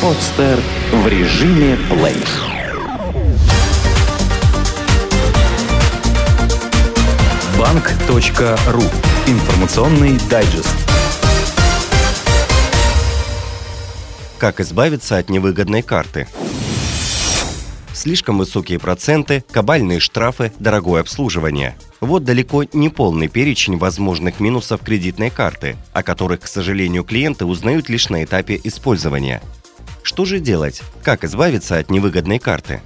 Подстер в режиме плей. Банк.ру. Информационный дайджест. Как избавиться от невыгодной карты? Слишком высокие проценты, кабальные штрафы, дорогое обслуживание. Вот далеко не полный перечень возможных минусов кредитной карты, о которых, к сожалению, клиенты узнают лишь на этапе использования. Что же делать? Как избавиться от невыгодной карты?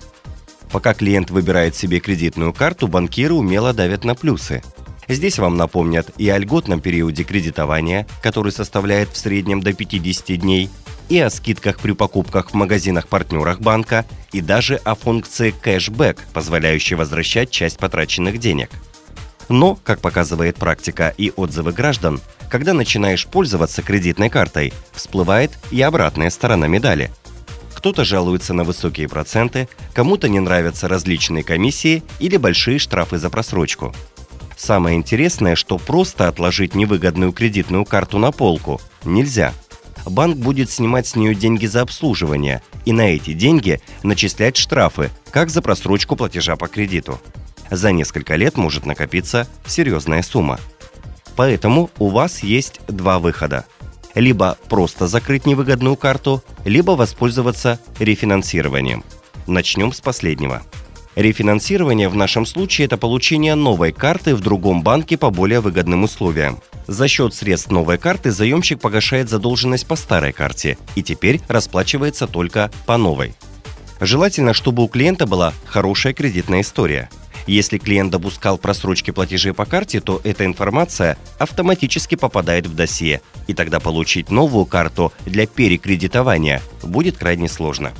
Пока клиент выбирает себе кредитную карту, банкиры умело давят на плюсы. Здесь вам напомнят и о льготном периоде кредитования, который составляет в среднем до 50 дней, и о скидках при покупках в магазинах-партнерах банка, и даже о функции кэшбэк, позволяющей возвращать часть потраченных денег. Но, как показывает практика и отзывы граждан, когда начинаешь пользоваться кредитной картой, всплывает и обратная сторона медали. Кто-то жалуется на высокие проценты, кому-то не нравятся различные комиссии или большие штрафы за просрочку. Самое интересное, что просто отложить невыгодную кредитную карту на полку нельзя – банк будет снимать с нее деньги за обслуживание и на эти деньги начислять штрафы, как за просрочку платежа по кредиту. За несколько лет может накопиться серьезная сумма. Поэтому у вас есть два выхода. Либо просто закрыть невыгодную карту, либо воспользоваться рефинансированием. Начнем с последнего. Рефинансирование в нашем случае – это получение новой карты в другом банке по более выгодным условиям. За счет средств новой карты заемщик погашает задолженность по старой карте и теперь расплачивается только по новой. Желательно, чтобы у клиента была хорошая кредитная история. Если клиент допускал просрочки платежей по карте, то эта информация автоматически попадает в досье, и тогда получить новую карту для перекредитования будет крайне сложно.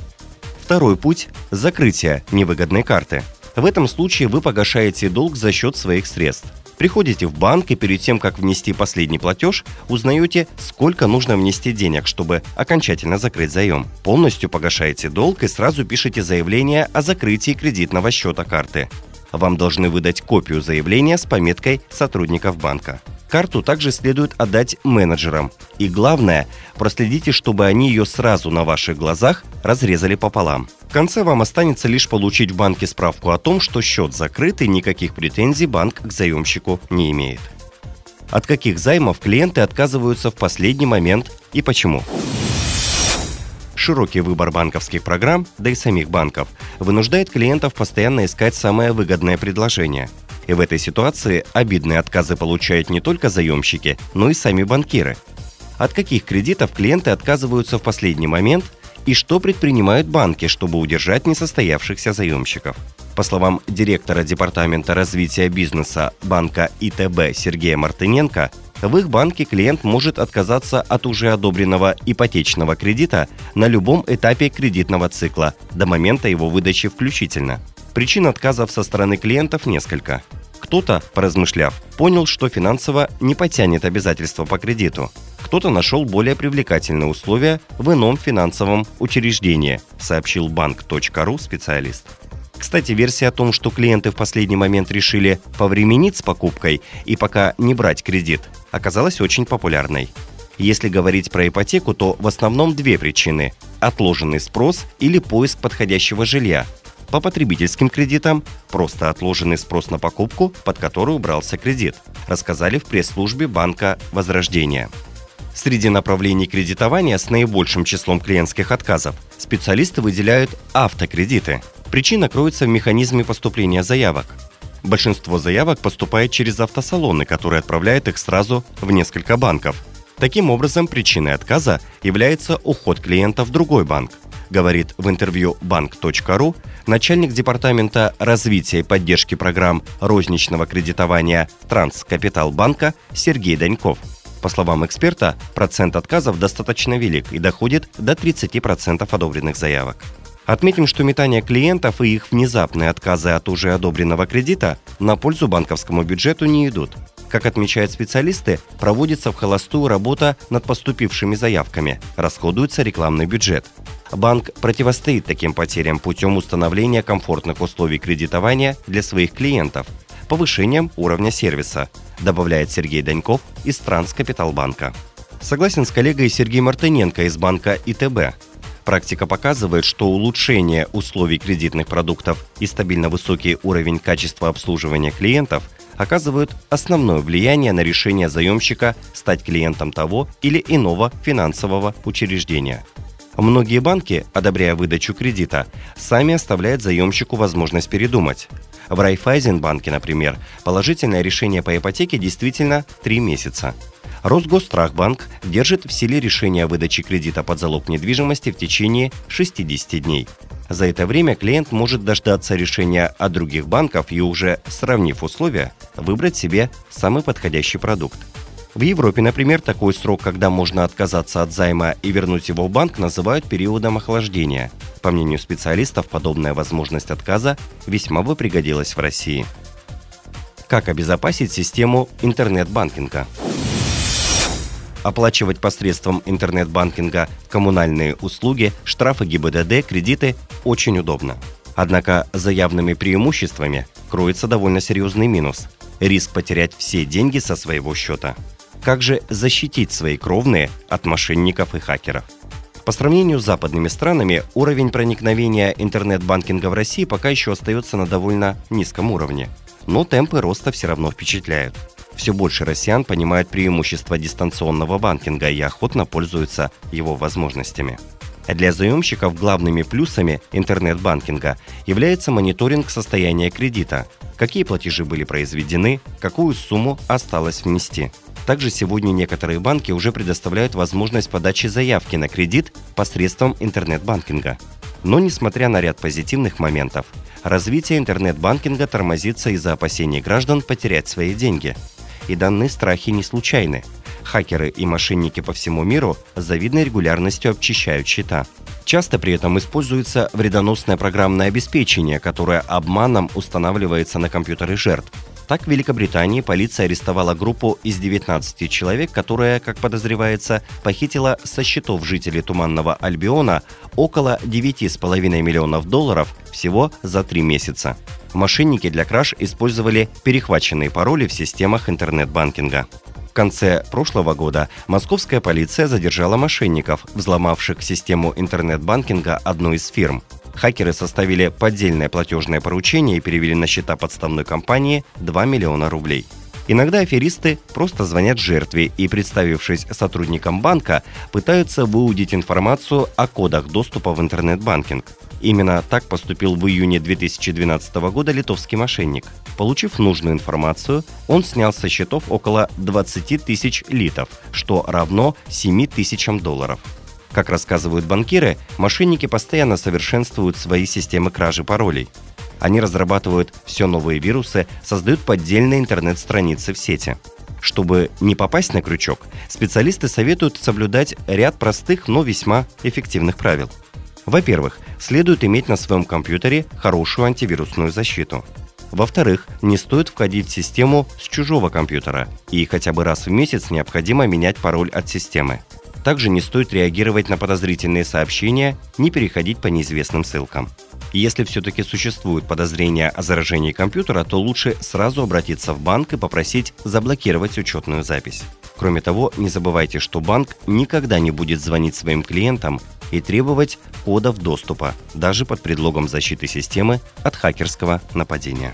Второй путь – закрытие невыгодной карты. В этом случае вы погашаете долг за счет своих средств. Приходите в банк и перед тем, как внести последний платеж, узнаете, сколько нужно внести денег, чтобы окончательно закрыть заем. Полностью погашаете долг и сразу пишете заявление о закрытии кредитного счета карты. Вам должны выдать копию заявления с пометкой сотрудников банка. Карту также следует отдать менеджерам. И главное, проследите, чтобы они ее сразу на ваших глазах разрезали пополам. В конце вам останется лишь получить в банке справку о том, что счет закрыт и никаких претензий банк к заемщику не имеет. От каких займов клиенты отказываются в последний момент и почему? Широкий выбор банковских программ, да и самих банков, вынуждает клиентов постоянно искать самое выгодное предложение. И в этой ситуации обидные отказы получают не только заемщики, но и сами банкиры. От каких кредитов клиенты отказываются в последний момент и что предпринимают банки, чтобы удержать несостоявшихся заемщиков. По словам директора Департамента развития бизнеса банка ИТБ Сергея Мартыненко, в их банке клиент может отказаться от уже одобренного ипотечного кредита на любом этапе кредитного цикла, до момента его выдачи включительно. Причин отказов со стороны клиентов несколько. Кто-то, поразмышляв, понял, что финансово не потянет обязательства по кредиту. Кто-то нашел более привлекательные условия в ином финансовом учреждении, сообщил банк.ру специалист. Кстати, версия о том, что клиенты в последний момент решили повременить с покупкой и пока не брать кредит, оказалась очень популярной. Если говорить про ипотеку, то в основном две причины – отложенный спрос или поиск подходящего жилья, по потребительским кредитам просто отложенный спрос на покупку, под которую брался кредит, рассказали в пресс-службе банка «Возрождение». Среди направлений кредитования с наибольшим числом клиентских отказов специалисты выделяют автокредиты. Причина кроется в механизме поступления заявок. Большинство заявок поступает через автосалоны, которые отправляют их сразу в несколько банков. Таким образом, причиной отказа является уход клиента в другой банк – говорит в интервью банк.ру начальник департамента развития и поддержки программ розничного кредитования Транскапитал банка Сергей Даньков. По словам эксперта, процент отказов достаточно велик и доходит до 30% одобренных заявок. Отметим, что метание клиентов и их внезапные отказы от уже одобренного кредита на пользу банковскому бюджету не идут. Как отмечают специалисты, проводится в холостую работа над поступившими заявками, расходуется рекламный бюджет. Банк противостоит таким потерям путем установления комфортных условий кредитования для своих клиентов. повышением уровня сервиса, добавляет Сергей Даньков из Транскапиталбанка. Согласен с коллегой Сергей Мартыненко из банка ИТБ. Практика показывает, что улучшение условий кредитных продуктов и стабильно высокий уровень качества обслуживания клиентов оказывают основное влияние на решение заемщика стать клиентом того или иного финансового учреждения. Многие банки, одобряя выдачу кредита, сами оставляют заемщику возможность передумать. В Райфайзенбанке, например, положительное решение по ипотеке действительно 3 месяца – Росгосстрахбанк держит в силе решение о выдаче кредита под залог недвижимости в течение 60 дней. За это время клиент может дождаться решения от других банков и уже, сравнив условия, выбрать себе самый подходящий продукт. В Европе, например, такой срок, когда можно отказаться от займа и вернуть его в банк, называют периодом охлаждения. По мнению специалистов, подобная возможность отказа весьма бы пригодилась в России. Как обезопасить систему интернет-банкинга? Оплачивать посредством интернет-банкинга коммунальные услуги, штрафы ГИБДД, кредиты очень удобно. Однако за явными преимуществами кроется довольно серьезный минус – риск потерять все деньги со своего счета. Как же защитить свои кровные от мошенников и хакеров? По сравнению с западными странами, уровень проникновения интернет-банкинга в России пока еще остается на довольно низком уровне. Но темпы роста все равно впечатляют. Все больше россиян понимают преимущества дистанционного банкинга и охотно пользуются его возможностями. Для заемщиков главными плюсами интернет-банкинга является мониторинг состояния кредита, какие платежи были произведены, какую сумму осталось внести. Также сегодня некоторые банки уже предоставляют возможность подачи заявки на кредит посредством интернет-банкинга. Но несмотря на ряд позитивных моментов, развитие интернет-банкинга тормозится из-за опасений граждан потерять свои деньги – и данные страхи не случайны. Хакеры и мошенники по всему миру с завидной регулярностью обчищают счета. Часто при этом используется вредоносное программное обеспечение, которое обманом устанавливается на компьютеры жертв. Так, в Великобритании полиция арестовала группу из 19 человек, которая, как подозревается, похитила со счетов жителей Туманного Альбиона около 9,5 миллионов долларов всего за три месяца. Мошенники для краж использовали перехваченные пароли в системах интернет-банкинга. В конце прошлого года московская полиция задержала мошенников, взломавших систему интернет-банкинга одной из фирм. Хакеры составили поддельное платежное поручение и перевели на счета подставной компании 2 миллиона рублей. Иногда аферисты просто звонят жертве и, представившись сотрудником банка, пытаются выудить информацию о кодах доступа в интернет-банкинг. Именно так поступил в июне 2012 года литовский мошенник. Получив нужную информацию, он снял со счетов около 20 тысяч литов, что равно 7 тысячам долларов. Как рассказывают банкиры, мошенники постоянно совершенствуют свои системы кражи паролей. Они разрабатывают все новые вирусы, создают поддельные интернет-страницы в сети. Чтобы не попасть на крючок, специалисты советуют соблюдать ряд простых, но весьма эффективных правил. Во-первых, следует иметь на своем компьютере хорошую антивирусную защиту. Во-вторых, не стоит входить в систему с чужого компьютера, и хотя бы раз в месяц необходимо менять пароль от системы. Также не стоит реагировать на подозрительные сообщения, не переходить по неизвестным ссылкам. Если все-таки существует подозрение о заражении компьютера, то лучше сразу обратиться в банк и попросить заблокировать учетную запись. Кроме того, не забывайте, что банк никогда не будет звонить своим клиентам и требовать кодов доступа, даже под предлогом защиты системы от хакерского нападения.